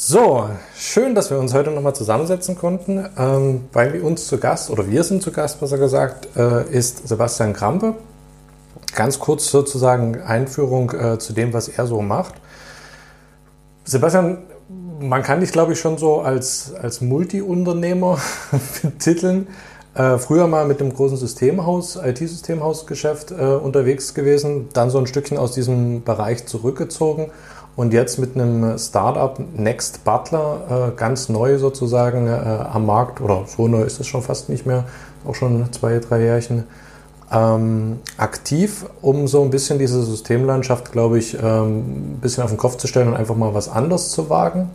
So, schön, dass wir uns heute nochmal zusammensetzen konnten. Ähm, bei uns zu Gast, oder wir sind zu Gast, besser gesagt, äh, ist Sebastian Krampe. Ganz kurz sozusagen Einführung äh, zu dem, was er so macht. Sebastian, man kann dich, glaube ich, schon so als, als Multi-Unternehmer betiteln. Äh, früher mal mit einem großen Systemhaus, IT-Systemhausgeschäft äh, unterwegs gewesen, dann so ein Stückchen aus diesem Bereich zurückgezogen und jetzt mit einem Startup Next Butler äh, ganz neu sozusagen äh, am Markt, oder so neu ist es schon fast nicht mehr, auch schon zwei, drei Jährchen, ähm, aktiv, um so ein bisschen diese Systemlandschaft, glaube ich, ähm, ein bisschen auf den Kopf zu stellen und einfach mal was anderes zu wagen.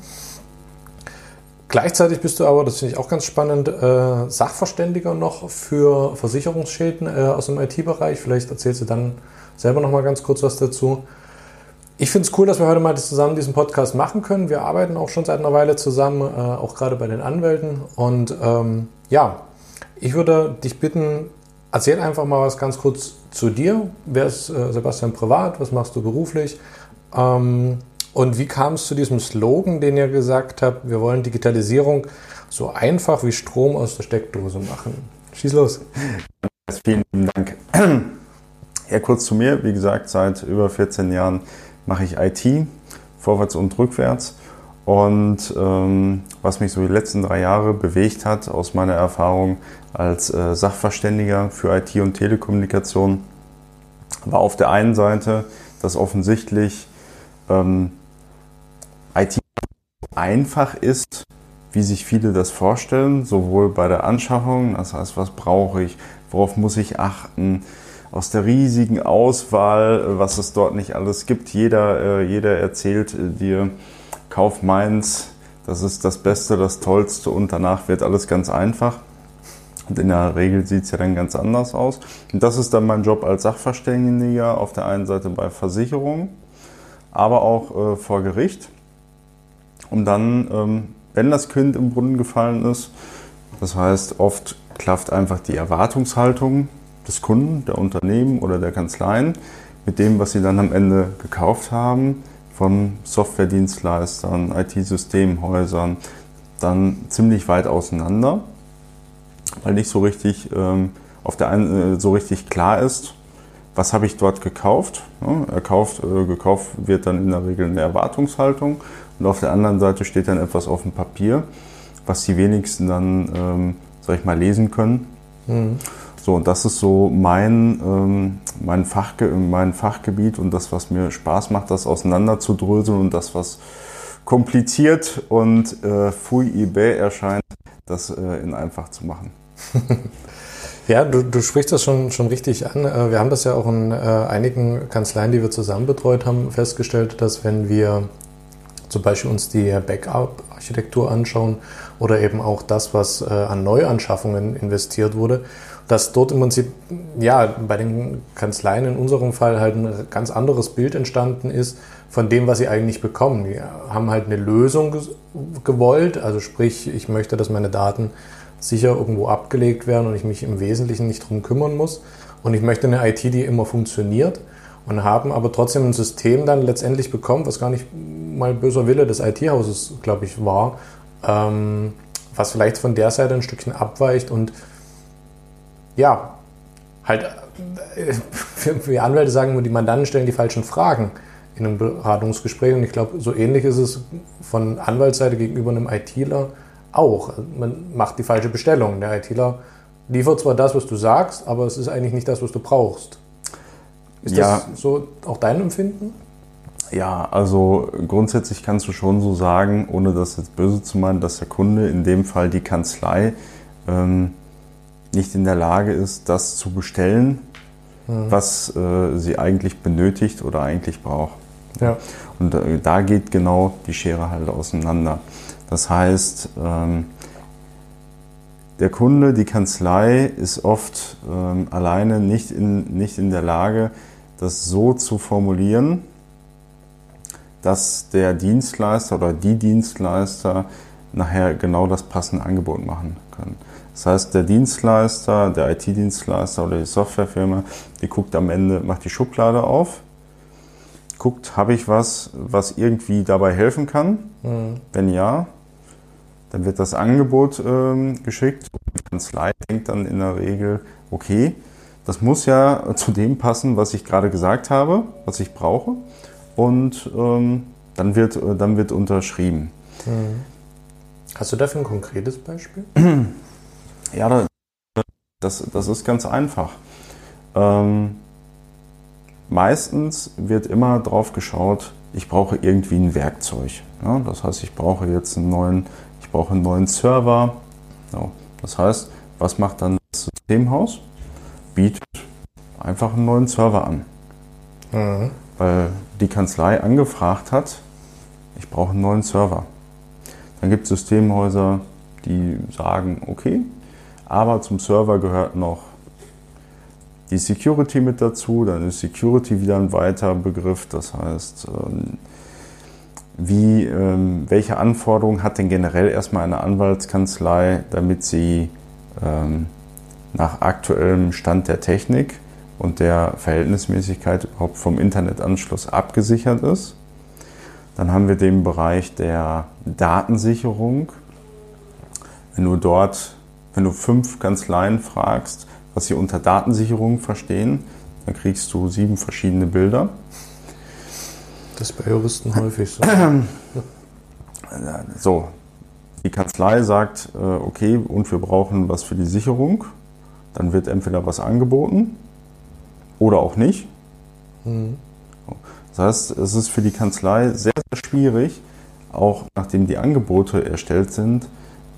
Gleichzeitig bist du aber, das finde ich auch ganz spannend, äh, Sachverständiger noch für Versicherungsschäden äh, aus dem IT-Bereich. Vielleicht erzählst du dann selber noch mal ganz kurz was dazu. Ich finde es cool, dass wir heute mal zusammen diesen Podcast machen können. Wir arbeiten auch schon seit einer Weile zusammen, äh, auch gerade bei den Anwälten. Und ähm, ja, ich würde dich bitten, erzähl einfach mal was ganz kurz zu dir. Wer ist äh, Sebastian privat? Was machst du beruflich? Ähm, und wie kam es zu diesem Slogan, den ihr gesagt habt, wir wollen Digitalisierung so einfach wie Strom aus der Steckdose machen? Schieß los. Vielen Dank. Ja, kurz zu mir. Wie gesagt, seit über 14 Jahren mache ich IT, vorwärts und rückwärts. Und ähm, was mich so die letzten drei Jahre bewegt hat, aus meiner Erfahrung als äh, Sachverständiger für IT und Telekommunikation, war auf der einen Seite, dass offensichtlich ähm, IT einfach ist, wie sich viele das vorstellen, sowohl bei der Anschaffung, das heißt, was brauche ich, worauf muss ich achten, aus der riesigen Auswahl, was es dort nicht alles gibt. Jeder, äh, jeder erzählt äh, dir, kauf meins, das ist das Beste, das Tollste und danach wird alles ganz einfach. Und in der Regel sieht es ja dann ganz anders aus. Und das ist dann mein Job als Sachverständiger auf der einen Seite bei Versicherungen, aber auch äh, vor Gericht. Um dann, ähm, wenn das Kind im Brunnen gefallen ist, das heißt, oft klafft einfach die Erwartungshaltung des Kunden, der Unternehmen oder der Kanzleien mit dem, was sie dann am Ende gekauft haben, von Softwaredienstleistern, IT-Systemhäusern, dann ziemlich weit auseinander, weil nicht so richtig ähm, auf der einen äh, so richtig klar ist, was habe ich dort gekauft. Ja, erkauft, äh, gekauft wird dann in der Regel eine Erwartungshaltung und auf der anderen Seite steht dann etwas auf dem Papier, was die wenigsten dann, ähm, sag ich mal, lesen können. Mhm. So, und das ist so mein, ähm, mein, Fachge mein Fachgebiet und das, was mir Spaß macht, das auseinanderzudröseln und das, was kompliziert und äh, fui eBay erscheint, das äh, in einfach zu machen. Ja, du, du sprichst das schon, schon richtig an. Äh, wir haben das ja auch in äh, einigen Kanzleien, die wir zusammen betreut haben, festgestellt, dass wenn wir zum Beispiel uns die Backup-Architektur anschauen oder eben auch das, was äh, an Neuanschaffungen investiert wurde, dass dort im Prinzip, ja, bei den Kanzleien in unserem Fall halt ein ganz anderes Bild entstanden ist von dem, was sie eigentlich bekommen. Die haben halt eine Lösung gewollt, also sprich, ich möchte, dass meine Daten sicher irgendwo abgelegt werden und ich mich im Wesentlichen nicht drum kümmern muss. Und ich möchte eine IT, die immer funktioniert und haben aber trotzdem ein System dann letztendlich bekommen, was gar nicht mal böser Wille des IT-Hauses, glaube ich, war, ähm, was vielleicht von der Seite ein Stückchen abweicht und ja, halt, wir Anwälte sagen die Mandanten stellen die falschen Fragen in einem Beratungsgespräch. Und ich glaube, so ähnlich ist es von Anwaltsseite gegenüber einem ITler auch. Man macht die falsche Bestellung. Der ITler liefert zwar das, was du sagst, aber es ist eigentlich nicht das, was du brauchst. Ist Ja. das so auch dein Empfinden? Ja, also grundsätzlich kannst du schon so sagen, ohne das jetzt böse zu meinen, dass der Kunde, in dem Fall die Kanzlei, ähm, nicht in der Lage ist, das zu bestellen, was äh, sie eigentlich benötigt oder eigentlich braucht. Ja. Und äh, da geht genau die Schere halt auseinander. Das heißt, ähm, der Kunde, die Kanzlei ist oft ähm, alleine nicht in, nicht in der Lage, das so zu formulieren, dass der Dienstleister oder die Dienstleister nachher genau das passende Angebot machen können. Das heißt, der Dienstleister, der IT-Dienstleister oder die Softwarefirma, die guckt am Ende, macht die Schublade auf, guckt, habe ich was, was irgendwie dabei helfen kann? Wenn ja, dann wird das Angebot ähm, geschickt. Die Kanzlei denkt dann in der Regel, okay, das muss ja zu dem passen, was ich gerade gesagt habe, was ich brauche. Und ähm, dann, wird, äh, dann wird unterschrieben. Hast du dafür ein konkretes Beispiel? Ja, da- das, das ist ganz einfach. Ähm, meistens wird immer drauf geschaut, ich brauche irgendwie ein Werkzeug. Ja, das heißt, ich brauche jetzt einen neuen, ich brauche einen neuen Server. Ja, das heißt, was macht dann das Systemhaus? Bietet einfach einen neuen Server an. Weil die Kanzlei angefragt hat, ich brauche einen neuen Server. Dann gibt es Systemhäuser, die sagen, okay, aber zum Server gehört noch die Security mit dazu. Dann ist Security wieder ein weiterer Begriff. Das heißt, ähm, wie, ähm, welche Anforderungen hat denn generell erstmal eine Anwaltskanzlei, damit sie ähm, nach aktuellem Stand der Technik und der Verhältnismäßigkeit überhaupt vom Internetanschluss abgesichert ist? Dann haben wir den Bereich der Datensicherung. Wenn du dort, wenn du fünf Kanzleien fragst, was sie unter Datensicherung verstehen, dann kriegst du sieben verschiedene Bilder. Das ist bei Juristen häufig so. So, die Kanzlei sagt, äh, okay, und wir brauchen was für die Sicherung. Dann wird entweder was angeboten oder auch nicht. Das heißt, es ist für die Kanzlei sehr, sehr schwierig, auch nachdem die Angebote erstellt sind,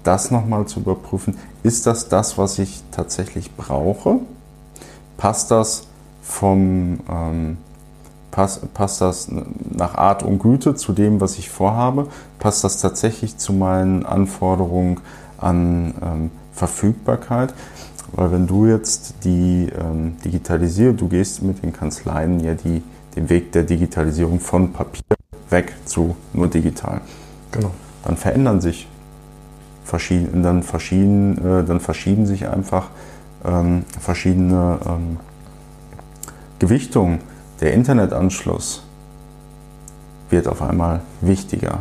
das nochmal zu überprüfen. Ist das das, was ich tatsächlich brauche? Passt das vom ähm, pass, passt das nach Art und Güte zu dem, was ich vorhabe? Passt das tatsächlich zu meinen Anforderungen an ähm, Verfügbarkeit? Weil wenn du jetzt die ähm, Digitalisierung, du gehst mit den Kanzleien ja die, den Weg der Digitalisierung von Papier weg zu nur digital. Genau. Dann verändern sich verschieden, dann, verschieden, äh, dann verschieben sich einfach ähm, verschiedene ähm, Gewichtungen. Der Internetanschluss wird auf einmal wichtiger,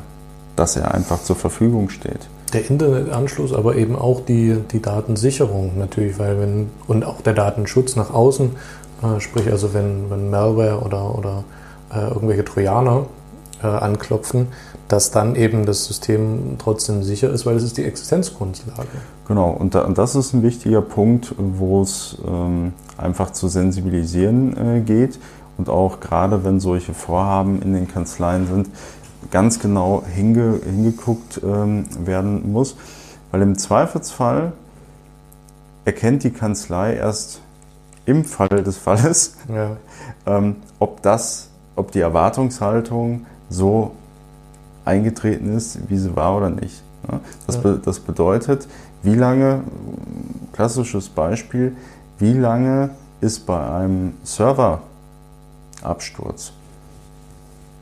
dass er einfach zur Verfügung steht. Der Internetanschluss, aber eben auch die, die Datensicherung natürlich, weil wenn und auch der Datenschutz nach außen, äh, sprich also wenn, wenn Malware oder, oder äh, irgendwelche Trojaner äh, anklopfen, dass dann eben das System trotzdem sicher ist, weil es ist die Existenzgrundlage. Genau, und, da, und das ist ein wichtiger Punkt, wo es ähm, einfach zu sensibilisieren äh, geht und auch gerade wenn solche Vorhaben in den Kanzleien sind, ganz genau hinge, hingeguckt ähm, werden muss, weil im Zweifelsfall erkennt die Kanzlei erst im Fall des Falles, Ja. ähm, ob das, ob die Erwartungshaltung so eingetreten ist, wie sie war oder nicht. Das, be das bedeutet, wie lange, klassisches Beispiel, wie lange ist bei einem Serverabsturz,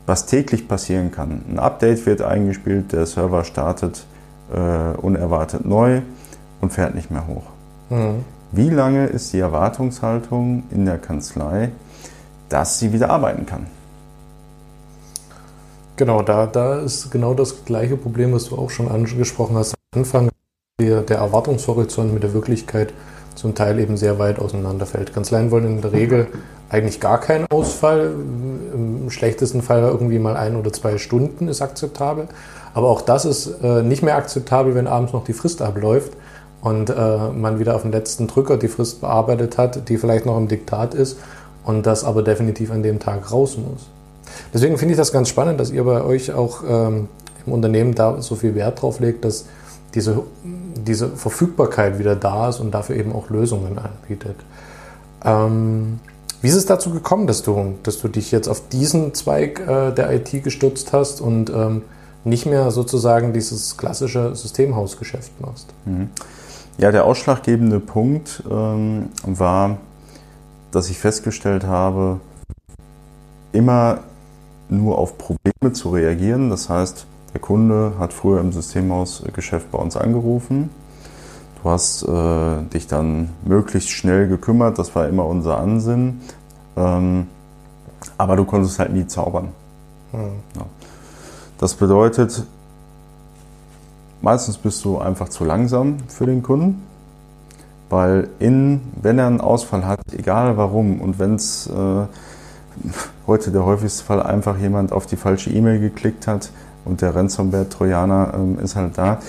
was täglich passieren kann. Ein Update wird eingespielt, der Server startet äh, unerwartet neu und fährt nicht mehr hoch. Mhm. Wie lange ist die Erwartungshaltung in der Kanzlei, dass sie wieder arbeiten kann? Genau, da, da ist genau das gleiche Problem, was du auch schon angesprochen hast am Anfang. Der, der Erwartungshorizont mit der Wirklichkeit zum Teil eben sehr weit auseinanderfällt. Kanzleien wollen in der Regel eigentlich gar keinen Ausfall. Im schlechtesten Fall irgendwie mal ein oder zwei Stunden ist akzeptabel. Aber auch das ist äh, nicht mehr akzeptabel, wenn abends noch die Frist abläuft und äh, man wieder auf den letzten Drücker die Frist bearbeitet hat, die vielleicht noch im Diktat ist und das aber definitiv an dem Tag raus muss. Deswegen finde ich das ganz spannend, dass ihr bei euch auch ähm, im Unternehmen da so viel Wert drauf legt, dass diese, diese Verfügbarkeit wieder da ist und dafür eben auch Lösungen anbietet. Ähm, wie ist es dazu gekommen, dass du, dass du dich jetzt auf diesen Zweig äh, der IT gestützt hast und ähm, nicht mehr sozusagen dieses klassische Systemhausgeschäft machst? Mhm. Ja, der ausschlaggebende Punkt ähm, war, dass ich festgestellt habe, immer nur auf Probleme zu reagieren. Das heißt, der Kunde hat früher im Systemhausgeschäft bei uns angerufen. Du hast äh, dich dann möglichst schnell gekümmert, das war immer unser Ansinn. Ähm, aber du konntest halt nie zaubern. Hm. Ja. Das bedeutet, meistens bist du einfach zu langsam für den Kunden, weil in, wenn er einen Ausfall hat, egal warum, und wenn es äh, heute der häufigste Fall einfach jemand auf die falsche E-Mail geklickt hat und der Ransomware-Trojaner ähm, ist halt da,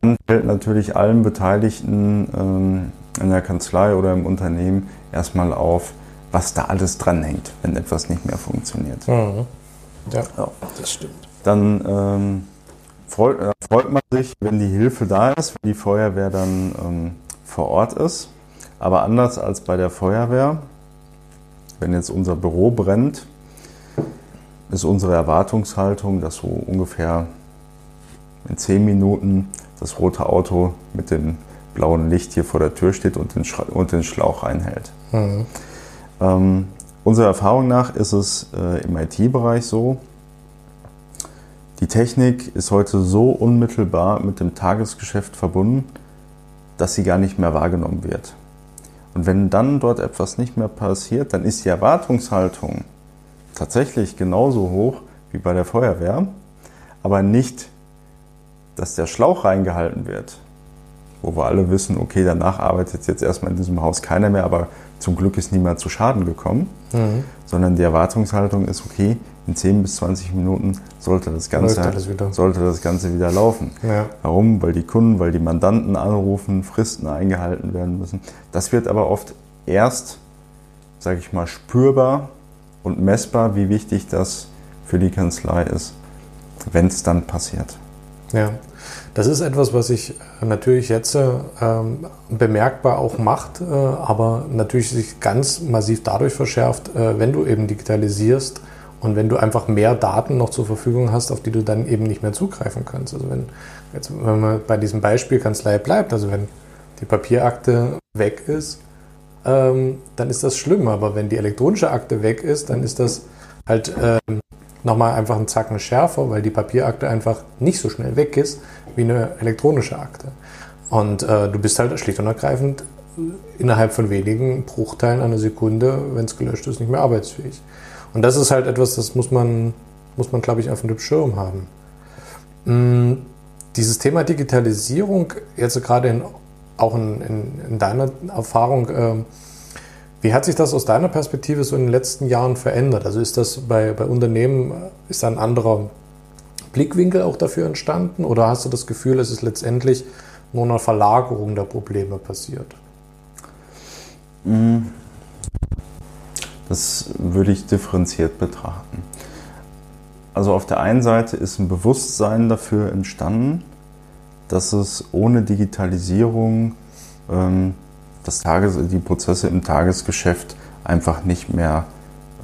dann fällt natürlich allen Beteiligten ähm, in der Kanzlei oder im Unternehmen erstmal auf, was da alles dranhängt, wenn etwas nicht mehr funktioniert. Mhm. Ja, ja, das stimmt. Dann ähm, freut, äh, freut, man sich, wenn die Hilfe da ist, wenn die Feuerwehr dann ähm, vor Ort ist. Aber anders als bei der Feuerwehr, wenn jetzt unser Büro brennt, ist unsere Erwartungshaltung, dass so ungefähr in zehn Minuten das rote Auto mit dem blauen Licht hier vor der Tür steht und den, Schra und den Schlauch reinhält. Mhm. Ähm, unserer Erfahrung nach ist es äh, im IT-Bereich so, die Technik ist heute so unmittelbar mit dem Tagesgeschäft verbunden, dass sie gar nicht mehr wahrgenommen wird. Und wenn dann dort etwas nicht mehr passiert, dann ist die Erwartungshaltung tatsächlich genauso hoch wie bei der Feuerwehr, aber nicht, dass der Schlauch reingehalten wird, wo wir alle wissen, okay, danach arbeitet jetzt erstmal in diesem Haus keiner mehr, aber zum Glück ist niemand zu Schaden gekommen, mhm. sondern die Erwartungshaltung ist, okay, in 10 bis 20 Minuten sollte das Ganze, sollte das Ganze wieder laufen. Ja. Warum? Weil die Kunden, weil die Mandanten anrufen, Fristen eingehalten werden müssen. Das wird aber oft erst, sage ich mal, spürbar und messbar, wie wichtig das für die Kanzlei ist, wenn es dann passiert. Ja, das ist etwas, was sich natürlich jetzt ähm, bemerkbar auch macht, äh, aber natürlich sich ganz massiv dadurch verschärft, äh, wenn du eben digitalisierst und wenn du einfach mehr Daten noch zur Verfügung hast, auf die du dann eben nicht mehr zugreifen kannst. Also wenn, jetzt, wenn man bei diesem Beispiel Kanzlei bleibt, also wenn die Papierakte weg ist, ähm, dann ist das schlimm. Aber wenn die elektronische Akte weg ist, dann ist das halt ähm, nochmal einfach einen Zacken schärfer, weil die Papierakte einfach nicht so schnell weg ist wie eine elektronische Akte. Und äh, du bist halt schlicht und ergreifend innerhalb von wenigen Bruchteilen einer Sekunde, wenn es gelöscht ist, nicht mehr arbeitsfähig. Und das ist halt etwas, das muss man, muss man glaube ich, auf dem Schirm haben. Mm, dieses Thema Digitalisierung, jetzt gerade in, auch in, in, in deiner Erfahrung, äh, wie hat sich das aus deiner Perspektive so in den letzten Jahren verändert? Also ist das bei, bei Unternehmen, ist ein anderer Blickwinkel auch dafür entstanden? Oder hast du das Gefühl, es ist letztendlich nur eine Verlagerung der Probleme passiert? Das würde ich differenziert betrachten. Also auf der einen Seite ist ein Bewusstsein dafür entstanden, dass es ohne Digitalisierung ähm, das Tages die Prozesse im Tagesgeschäft einfach nicht mehr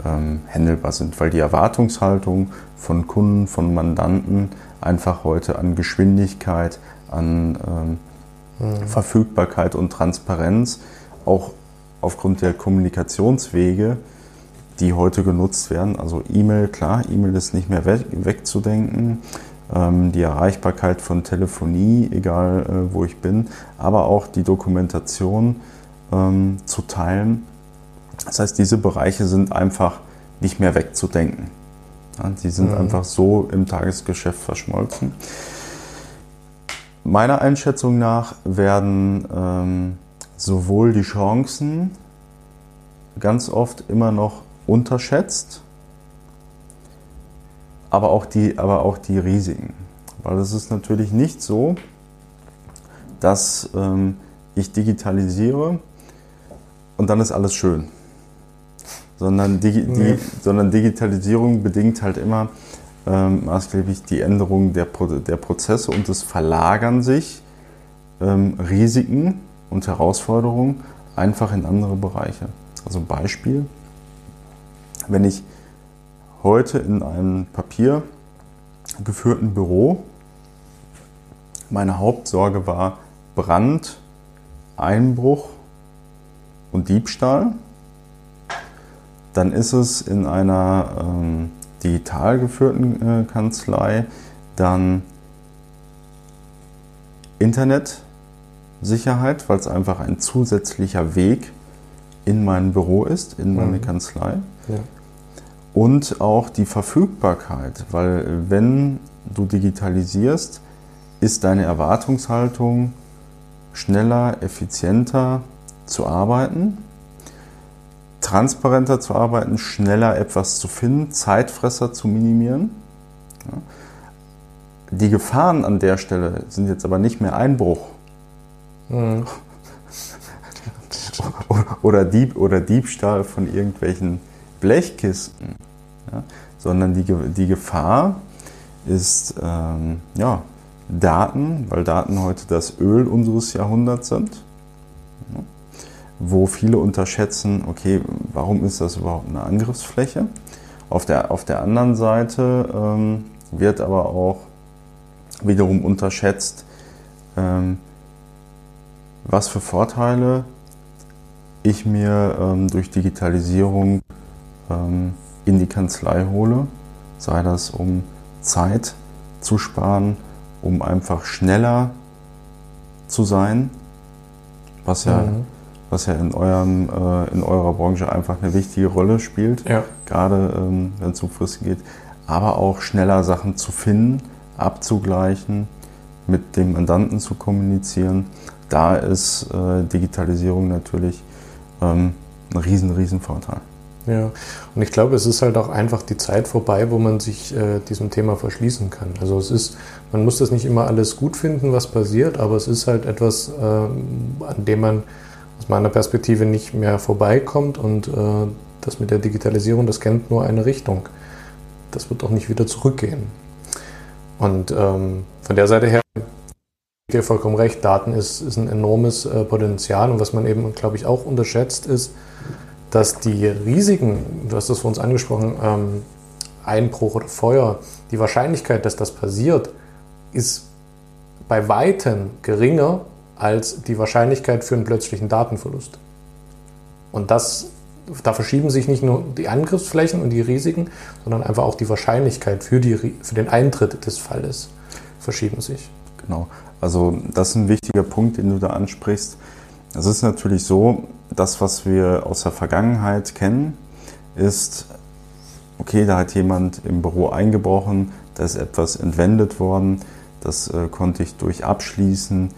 ähm, handelbar sind, weil die Erwartungshaltung von Kunden, von Mandanten einfach heute an Geschwindigkeit, an ähm, mhm. Verfügbarkeit und Transparenz auch aufgrund der Kommunikationswege die heute genutzt werden. Also E-Mail, klar, E-Mail ist nicht mehr weg, wegzudenken. Ähm, die Erreichbarkeit von Telefonie, egal äh, wo ich bin, aber auch die Dokumentation ähm, zu teilen. Das heißt, diese Bereiche sind einfach nicht mehr wegzudenken. Ja, die sind mhm. einfach so im Tagesgeschäft verschmolzen. Meiner Einschätzung nach werden ähm, sowohl die Chancen ganz oft immer noch unterschätzt, aber auch die, aber auch die Risiken. Weil es ist natürlich nicht so, dass ähm, ich digitalisiere und dann ist alles schön. Sondern, Digi die, sondern Digitalisierung bedingt halt immer ähm, maßgeblich die Änderung der, Pro der Prozesse und es verlagern sich ähm, Risiken und Herausforderungen einfach in andere Bereiche. Also Beispiel, wenn ich heute in einem papiergeführten Büro meine Hauptsorge war Brand, Einbruch und Diebstahl, dann ist es in einer ähm, digital geführten äh, Kanzlei dann Internetsicherheit, weil es einfach ein zusätzlicher Weg in mein Büro ist, in meine mhm. Kanzlei. Ja. Und auch die Verfügbarkeit, weil wenn du digitalisierst, ist deine Erwartungshaltung schneller, effizienter zu arbeiten, transparenter zu arbeiten, schneller etwas zu finden, Zeitfresser zu minimieren. Die Gefahren an der Stelle sind jetzt aber nicht mehr Einbruch mhm. oder, Dieb, oder Diebstahl von irgendwelchen Blechkisten, ja, sondern die, die Gefahr ist ähm, ja, Daten, weil Daten heute das Öl unseres Jahrhunderts sind, ja, wo viele unterschätzen, okay, warum ist das überhaupt eine Angriffsfläche? Auf der, auf der anderen Seite ähm, wird aber auch wiederum unterschätzt, ähm, was für Vorteile ich mir ähm, durch Digitalisierung ähm, in die Kanzlei hole, sei das um Zeit zu sparen, um einfach schneller zu sein, was ja, mhm. was ja in, eurem, äh, in eurer Branche einfach eine wichtige Rolle spielt, ja. gerade ähm, wenn es um Fristen geht, aber auch schneller Sachen zu finden, abzugleichen, mit dem Mandanten zu kommunizieren. Da ist äh, Digitalisierung natürlich ähm, ein riesen, riesen Vorteil. Ja, und ich glaube, es ist halt auch einfach die Zeit vorbei, wo man sich äh, diesem Thema verschließen kann. Also es ist, man muss das nicht immer alles gut finden, was passiert, aber es ist halt etwas, äh, an dem man aus meiner Perspektive nicht mehr vorbeikommt und äh, das mit der Digitalisierung, das kennt nur eine Richtung. Das wird auch nicht wieder zurückgehen. Und ähm, von der Seite her, ich gebe vollkommen recht, Daten ist, ist ein enormes äh, Potenzial und was man eben, glaube ich, auch unterschätzt ist, dass die Risiken, du hast das für uns angesprochen, ähm, Einbruch oder Feuer, die Wahrscheinlichkeit, dass das passiert, ist bei weitem geringer als die Wahrscheinlichkeit für einen plötzlichen Datenverlust. Und das, da verschieben sich nicht nur die Angriffsflächen und die Risiken, sondern einfach auch die Wahrscheinlichkeit für, die, für den Eintritt des Falles verschieben sich. Genau. Also das ist ein wichtiger Punkt, den du da ansprichst. Es ist natürlich so, das, was wir aus der Vergangenheit kennen, ist, okay, da hat jemand im Büro eingebrochen, da ist etwas entwendet worden, das äh, konnte ich durch Abschließen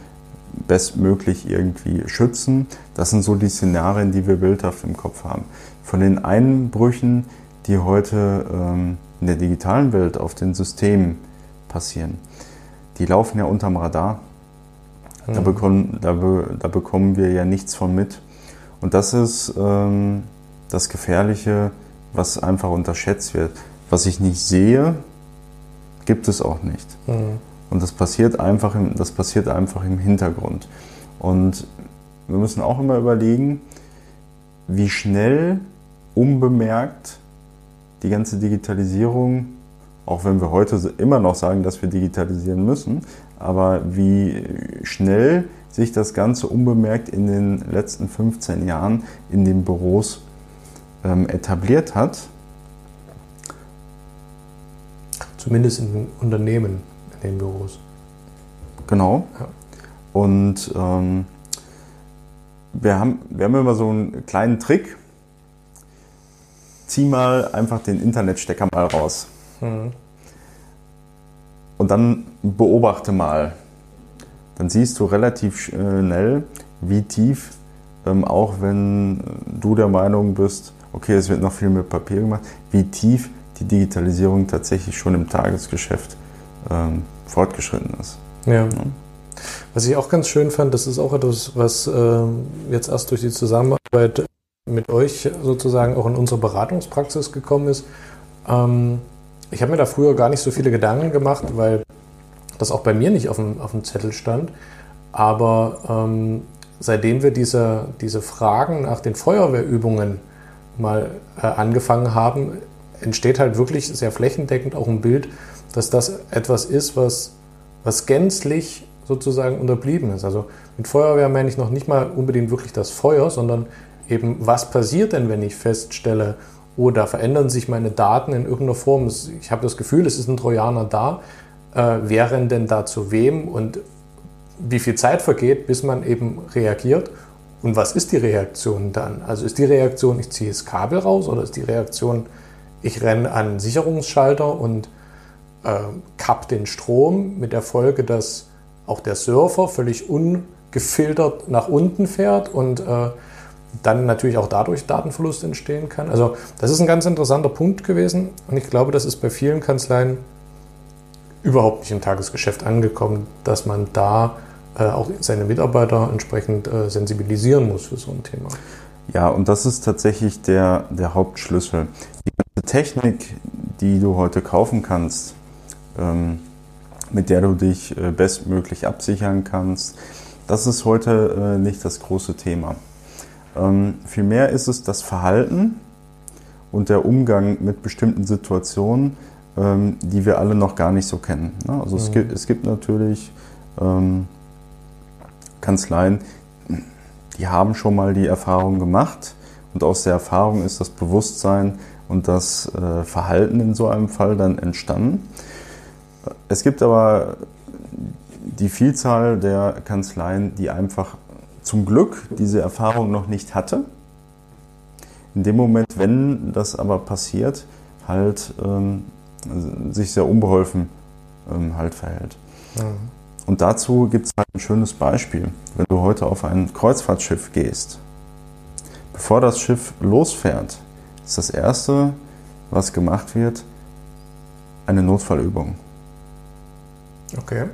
bestmöglich irgendwie schützen. Das sind so die Szenarien, die wir bildhaft im Kopf haben. Von den Einbrüchen, die heute ähm, in der digitalen Welt auf den Systemen passieren, die laufen ja unterm Radar. Da, mhm. bekommen, da, da bekommen wir ja nichts von mit. Und das ist ähm, das Gefährliche, was einfach unterschätzt wird. Was ich nicht sehe, gibt es auch nicht. Mhm. Und das passiert, einfach im, das passiert einfach im Hintergrund. Und wir müssen auch immer überlegen, wie schnell unbemerkt die ganze Digitalisierung, auch wenn wir heute immer noch sagen, dass wir digitalisieren müssen, aber wie schnell sich das Ganze unbemerkt in den letzten 15 Jahren in den Büros ähm, etabliert hat. Zumindest in den Unternehmen, in den Büros. Genau. Ja. Und ähm, wir, haben, wir haben immer so einen kleinen Trick. Zieh mal einfach den Internetstecker mal raus. Mhm und dann beobachte mal. Dann siehst du relativ schnell, wie tief, ähm, auch wenn du der Meinung bist, okay, es wird noch viel mit Papier gemacht, wie tief die Digitalisierung tatsächlich schon im Tagesgeschäft ähm, fortgeschritten ist. Ja. ja. Was ich auch ganz schön fand, das ist auch etwas, was äh, jetzt erst durch die Zusammenarbeit mit euch sozusagen auch in unsere Beratungspraxis gekommen ist. Ähm, ich habe mir da früher gar nicht so viele Gedanken gemacht, weil das auch bei mir nicht auf dem, auf dem Zettel stand. Aber ähm, seitdem wir diese, diese Fragen nach den Feuerwehrübungen mal äh, angefangen haben, entsteht halt wirklich sehr flächendeckend auch ein Bild, dass das etwas ist, was, was gänzlich sozusagen unterblieben ist. Also mit Feuerwehr meine ich noch nicht mal unbedingt wirklich das Feuer, sondern eben, was passiert denn, wenn ich feststelle, oh, da verändern sich meine Daten in irgendeiner Form. Ich habe das Gefühl, es ist ein Trojaner da. Äh, wären denn da zu wem und wie viel Zeit vergeht, bis man eben reagiert? Und was ist die Reaktion dann? Also ist die Reaktion, ich ziehe das Kabel raus oder ist die Reaktion, ich renne an einen Sicherungsschalter und äh, kapp den Strom mit der Folge, dass auch der Surfer völlig ungefiltert nach unten fährt und äh, dann natürlich auch dadurch Datenverlust entstehen kann. Also das ist ein ganz interessanter Punkt gewesen und ich glaube, das ist bei vielen Kanzleien überhaupt nicht im Tagesgeschäft angekommen, dass man da äh, auch seine Mitarbeiter entsprechend äh, sensibilisieren muss für so ein Thema. Ja, und das ist tatsächlich der, der Hauptschlüssel. Die ganze Technik, die du heute kaufen kannst, ähm, mit der du dich äh, bestmöglich absichern kannst, das ist heute äh, nicht das große Thema. Ähm, vielmehr ist es das Verhalten und der Umgang mit bestimmten Situationen, ähm, die wir alle noch gar nicht so kennen. Ne? Also mhm. es, gibt, es gibt natürlich ähm, Kanzleien, die haben schon mal die Erfahrung gemacht und aus der Erfahrung ist das Bewusstsein und das äh, Verhalten in so einem Fall dann entstanden. Es gibt aber die Vielzahl der Kanzleien, die einfach zum Glück diese Erfahrung noch nicht hatte. In dem Moment, wenn das aber passiert, halt ähm, sich sehr unbeholfen ähm, halt verhält. Mhm. Und dazu gibt es halt ein schönes Beispiel. Wenn du heute auf ein Kreuzfahrtschiff gehst, bevor das Schiff losfährt, ist das Erste, was gemacht wird, eine Notfallübung. Okay.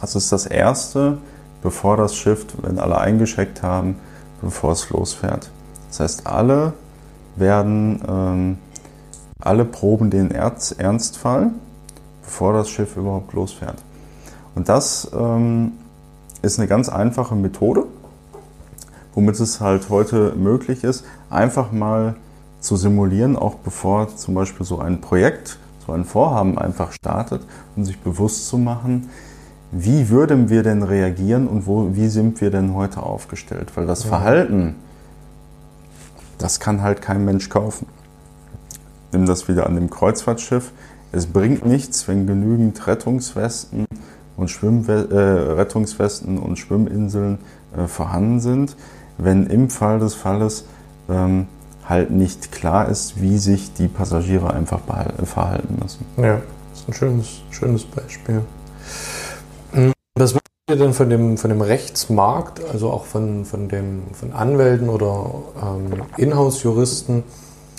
Also ist das Erste, bevor das Schiff, wenn alle eingeschickt haben, bevor es losfährt. Das heißt, alle werden, ähm, alle proben den Ernstfall, bevor das Schiff überhaupt losfährt. Und das ähm, ist eine ganz einfache Methode, womit es halt heute möglich ist, einfach mal zu simulieren, auch bevor zum Beispiel so ein Projekt, so ein Vorhaben einfach startet und sich bewusst zu machen, wie würden wir denn reagieren und wo, wie sind wir denn heute aufgestellt? Weil das ja. Verhalten, das kann halt kein Mensch kaufen. Nimm das wieder an dem Kreuzfahrtschiff. Es bringt nichts, wenn genügend Rettungswesten und Schwimmwe äh, Rettungswesten und Schwimminseln äh, vorhanden sind, wenn im Fall des Falles ähm, halt nicht klar ist, wie sich die Passagiere einfach verhalten müssen. Ja, das ist ein schönes, schönes Beispiel. Was würdet ihr denn von dem, von dem Rechtsmarkt, also auch von, von, dem, von Anwälten oder ähm, Inhouse-Juristen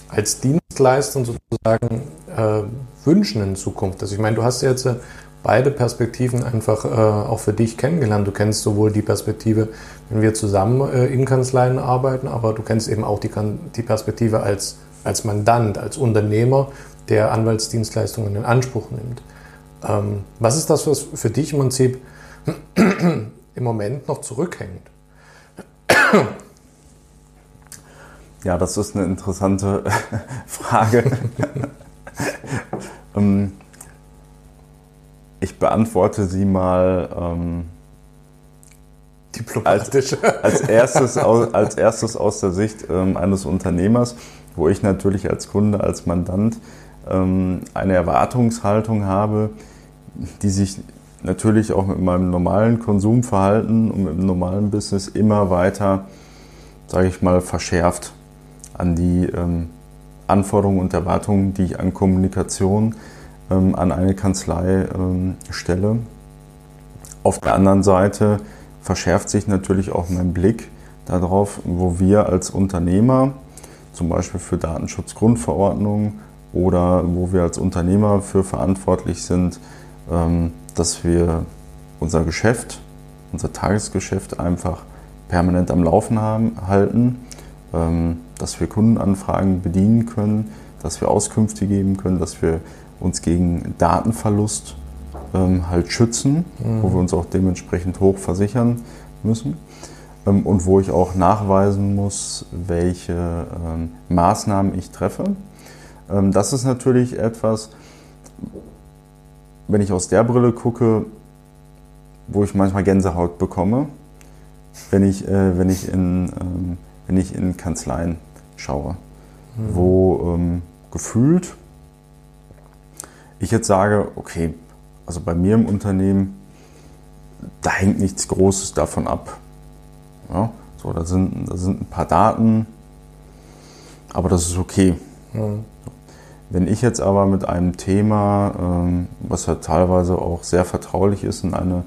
als Dienstleistern sozusagen äh, wünschen in Zukunft? Also ich meine, du hast jetzt äh, beide Perspektiven einfach äh, auch für dich kennengelernt. Du kennst sowohl die Perspektive, wenn wir zusammen äh, in Kanzleien arbeiten, aber du kennst eben auch die, die Perspektive als, als Mandant, als Unternehmer, der Anwaltsdienstleistungen in Anspruch nimmt. Ähm, was ist das, was für dich im Prinzip im Moment noch zurückhängt? Ja, das ist eine interessante Frage. Ähm, ich beantworte sie mal ähm, diplomatisch. Als, als, erstes, als erstes aus der Sicht ähm, eines Unternehmers, wo ich natürlich als Kunde, als Mandant eine Erwartungshaltung habe, die sich natürlich auch mit meinem normalen Konsumverhalten und mit dem normalen Business immer weiter, sage ich mal, verschärft an die ähm, Anforderungen und Erwartungen, die ich an Kommunikation ähm, an eine Kanzlei ähm, stelle. Auf der anderen Seite verschärft sich natürlich auch mein Blick darauf, wo wir als Unternehmer, zum Beispiel für Datenschutzgrundverordnung oder wo wir als Unternehmer für verantwortlich sind, ähm, dass wir unser Geschäft, unser Tagesgeschäft einfach permanent am Laufen haben, halten, ähm, dass wir Kundenanfragen bedienen können, dass wir Auskünfte geben können, dass wir uns gegen Datenverlust ähm, halt schützen, mhm. wo wir uns auch dementsprechend hoch versichern müssen und wo ich auch nachweisen muss, welche Maßnahmen ich treffe. Ähm, das ist natürlich etwas, wenn ich aus der Brille gucke, wo ich manchmal Gänsehaut bekomme, wenn ich, äh, wenn ich, in, ähm, wenn ich in Kanzleien schaue, mhm. wo ähm, gefühlt ich jetzt sage, okay, also bei mir im Unternehmen, da hängt nichts Großes davon ab. Ja, so, da sind, da sind ein paar Daten, aber das ist okay. Mhm. Wenn ich jetzt aber mit einem Thema, ähm, was ja teilweise auch sehr vertraulich ist, in eine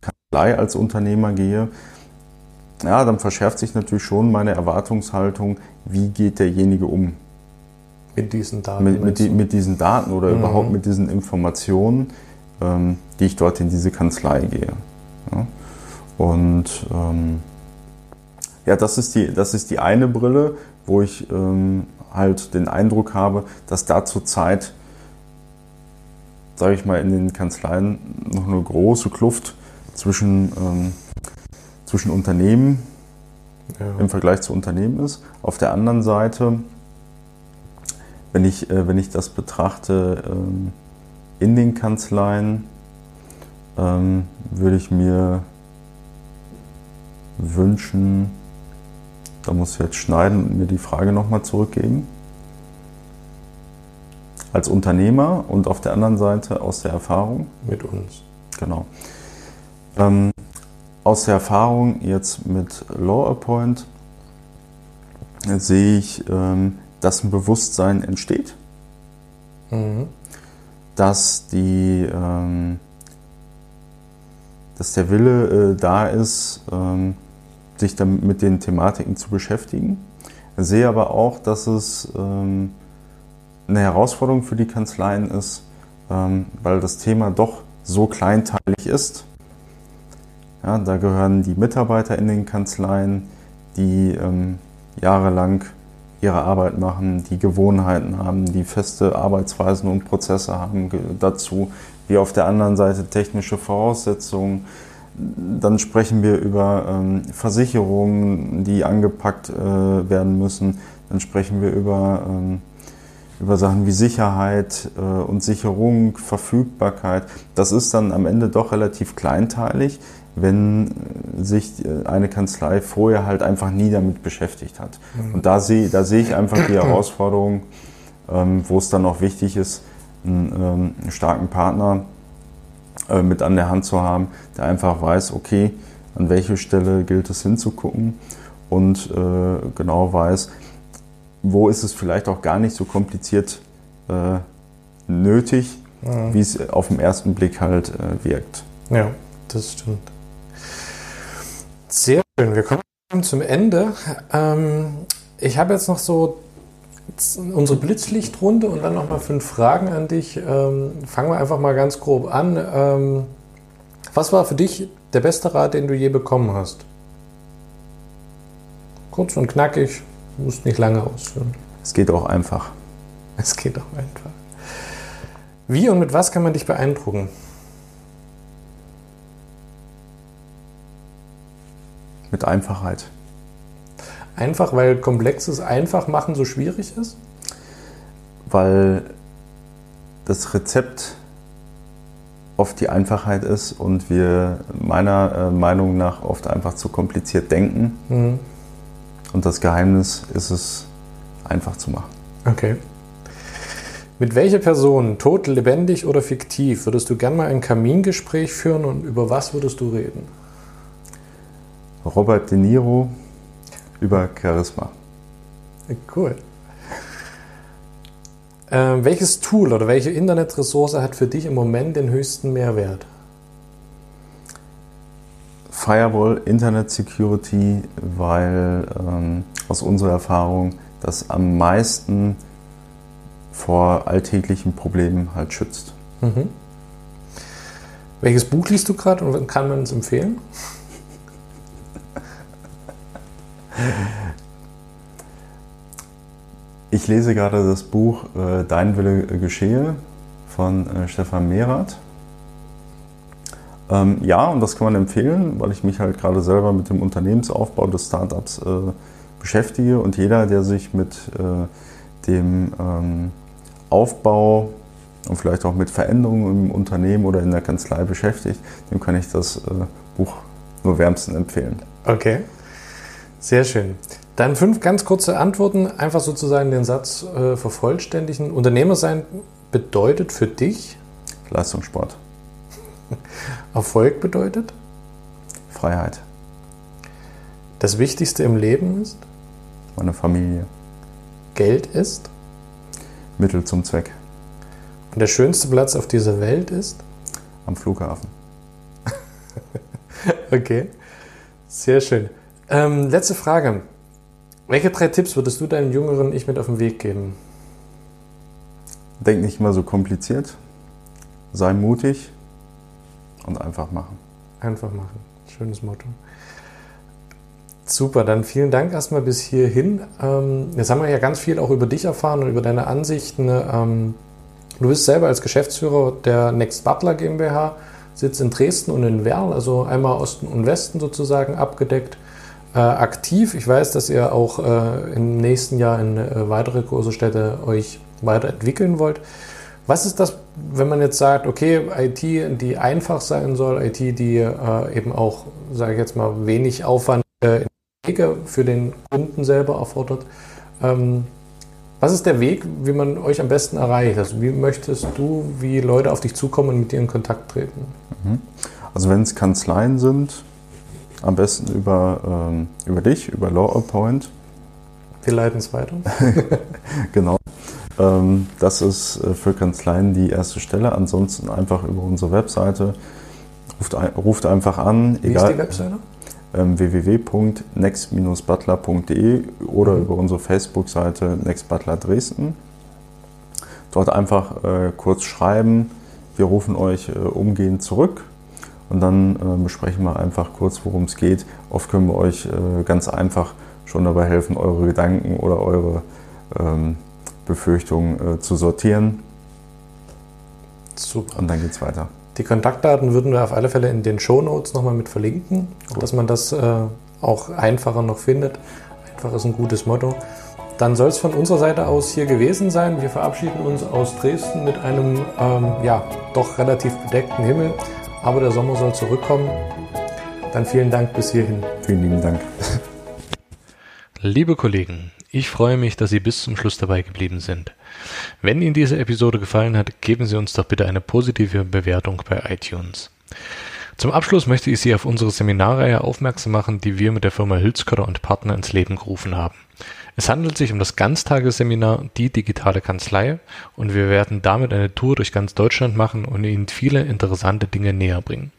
Kanzlei als Unternehmer gehe, ja, dann verschärft sich natürlich schon meine Erwartungshaltung, wie geht derjenige um. Mit diesen Daten? Mit, mit, die, mit diesen Daten oder mhm. überhaupt mit diesen Informationen, ähm, die ich dort in diese Kanzlei gehe. Ja? Und ähm, ja, das ist, die, das ist die eine Brille, wo ich ähm, halt den Eindruck habe, dass da zurzeit, sage ich mal, in den Kanzleien noch eine große Kluft zwischen, ähm, zwischen Unternehmen ja. im Vergleich zu Unternehmen ist. Auf der anderen Seite, wenn ich, äh, wenn ich das betrachte ähm, in den Kanzleien, ähm, würde ich mir wünschen, da muss ich jetzt schneiden und mir die Frage nochmal zurückgeben. Als Unternehmer und auf der anderen Seite aus der Erfahrung. Mit uns. Genau. Ähm, aus der Erfahrung jetzt mit Law Appoint sehe ich, ähm, dass ein Bewusstsein entsteht, mhm. dass, die, ähm, dass der Wille äh, da ist, ähm, sich damit mit den Thematiken zu beschäftigen. Ich sehe aber auch, dass es ähm, eine Herausforderung für die Kanzleien ist, ähm, weil das Thema doch so kleinteilig ist. Ja, da gehören die Mitarbeiter in den Kanzleien, die ähm, jahrelang ihre Arbeit machen, die Gewohnheiten haben, die feste Arbeitsweisen und Prozesse haben dazu, wie auf der anderen Seite technische Voraussetzungen, dann sprechen wir über ähm, Versicherungen, die angepackt äh, werden müssen. Dann sprechen wir über, ähm, über Sachen wie Sicherheit äh, und Sicherung, Verfügbarkeit. Das ist dann am Ende doch relativ kleinteilig, wenn sich äh, eine Kanzlei vorher halt einfach nie damit beschäftigt hat. Mhm. Und da sehe, da sehe ich einfach die Herausforderung, ähm, wo es dann auch wichtig ist, einen, ähm, einen starken Partner äh, mit an der Hand zu haben, der einfach weiß, okay, an welche Stelle gilt es hinzugucken und äh, genau weiß, wo ist es vielleicht auch gar nicht so kompliziert äh, nötig, mhm. wie es auf den ersten Blick halt äh, wirkt. Ja, das stimmt. Sehr schön. Wir kommen zum Ende. Ähm, ich habe jetzt noch so unsere Blitzlichtrunde und dann nochmal fünf Fragen an dich. Ähm, fangen wir einfach mal ganz grob an. Ähm, was war für dich der beste Rat, den du je bekommen hast? Kurz und knackig, musst nicht lange ausführen. Es geht auch einfach. Es geht auch einfach. Wie und mit was kann man dich beeindrucken? Mit Einfachheit. Einfach, weil komplexes Einfachmachen so schwierig ist? Weil das Rezept oft die Einfachheit ist und wir meiner äh, Meinung nach oft einfach zu kompliziert denken. Mhm. Und das Geheimnis ist es, einfach zu machen. Okay. Mit welcher Person, tot, lebendig oder fiktiv, würdest du gern mal ein Kamingespräch führen und über was würdest du reden? Robert De Niro, über Charisma. Cool. Ähm, welches Tool oder welche Internetressource hat für dich im Moment den höchsten Mehrwert? Firewall Internet Security, weil ähm, aus unserer Erfahrung das am meisten vor alltäglichen Problemen halt schützt. Mhm. Welches Buch liest du gerade und kann man es empfehlen? Ich lese gerade das Buch äh, Dein Wille geschehe von äh, Stefan Mehrath. Ähm, ja, und das kann man empfehlen, weil ich mich halt gerade selber mit dem Unternehmensaufbau des Startups äh, beschäftige und jeder, der sich mit äh, dem ähm, Aufbau und vielleicht auch mit Veränderungen im Unternehmen oder in der Kanzlei beschäftigt, dem kann ich das äh, Buch nur wärmsten empfehlen. Okay, sehr schön. Dann fünf ganz kurze Antworten, einfach sozusagen den Satz äh, vervollständigen. Unternehmer sein bedeutet für dich? Leistungssport. Erfolg bedeutet? Freiheit. Das Wichtigste im Leben ist? Meine Familie. Geld ist? Mittel zum Zweck. Und der schönste Platz auf dieser Welt ist? Am Flughafen. okay, sehr schön. Ähm, letzte Frage. Welche drei Tipps würdest du deinem jüngeren Ich mit auf den Weg geben? Denk nicht immer so kompliziert. Sei mutig und einfach machen. Einfach machen. Schönes Motto. Super, dann vielen Dank erstmal bis hierhin. Ähm, jetzt haben wir ja ganz viel auch über dich erfahren und über deine Ansichten. Ähm, du bist selber als Geschäftsführer der Next Butler GmbH, sitzt in Dresden und in Werl, also einmal Osten und Westen sozusagen abgedeckt äh, aktiv. Ich weiß, dass ihr auch äh, im nächsten Jahr in äh, weitere große Städte euch weiterentwickeln wollt. Was ist das, wenn man jetzt sagt, okay, IT, die einfach sein soll, IT, die äh, eben auch, sage ich jetzt mal, wenig Aufwand äh, für den Kunden selber erfordert? Ähm, was ist der Weg, wie man euch am besten erreicht? Also wie möchtest du, wie Leute auf dich zukommen und mit dir in Kontakt treten? Mhm. Also wenn es Kanzleien sind, am besten über, ähm, über dich, über Law Appoint. Wir leiten es weiter. genau. Ähm, das ist äh, für Kanzleien die erste Stelle. Ansonsten einfach über unsere Webseite. Ruft, ein, ruft einfach an. Wie egal, ist die Webseite? Ähm, www.next-butler.de oder mhm. über unsere Facebook-Seite Next Butler Dresden. Dort einfach äh, kurz schreiben. Wir rufen euch äh, umgehend zurück und dann äh, besprechen wir einfach kurz, worum es geht. Oft können wir euch äh, ganz einfach schon dabei helfen, eure Gedanken oder eure ähm, Befürchtungen äh, zu sortieren. Super. Und dann geht es weiter. Die Kontaktdaten würden wir auf alle Fälle in den Show Notes nochmal mit verlinken, Gut. dass man das äh, auch einfacher noch findet. Einfach ist ein gutes Motto. Dann soll es von unserer Seite aus hier gewesen sein. Wir verabschieden uns aus Dresden mit einem ähm, ja, doch relativ bedeckten Himmel aber der Sommer soll zurückkommen. Dann vielen Dank bis hierhin. Vielen lieben Dank. Liebe Kollegen, ich freue mich, dass Sie bis zum Schluss dabei geblieben sind. Wenn Ihnen diese Episode gefallen hat, geben Sie uns doch bitte eine positive Bewertung bei iTunes. Zum Abschluss möchte ich Sie auf unsere Seminarreihe aufmerksam machen, die wir mit der Firma Hülskörder und Partner ins Leben gerufen haben. Es handelt sich um das Ganztagesseminar Die digitale Kanzlei und wir werden damit eine Tour durch ganz Deutschland machen und Ihnen viele interessante Dinge näher bringen.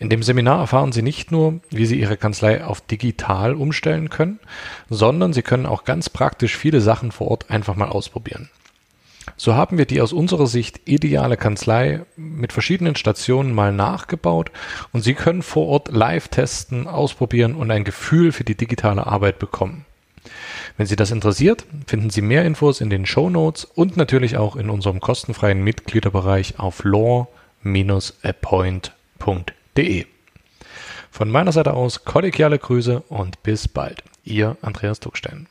In dem Seminar erfahren Sie nicht nur, wie Sie Ihre Kanzlei auf digital umstellen können, sondern Sie können auch ganz praktisch viele Sachen vor Ort einfach mal ausprobieren. So haben wir die aus unserer Sicht ideale Kanzlei mit verschiedenen Stationen mal nachgebaut und Sie können vor Ort live testen, ausprobieren und ein Gefühl für die digitale Arbeit bekommen. Wenn Sie das interessiert, finden Sie mehr Infos in den Show Notes und natürlich auch in unserem kostenfreien Mitgliederbereich auf law-appoint.de. Von meiner Seite aus kollegiale Grüße und bis bald. Ihr Andreas Duckstein.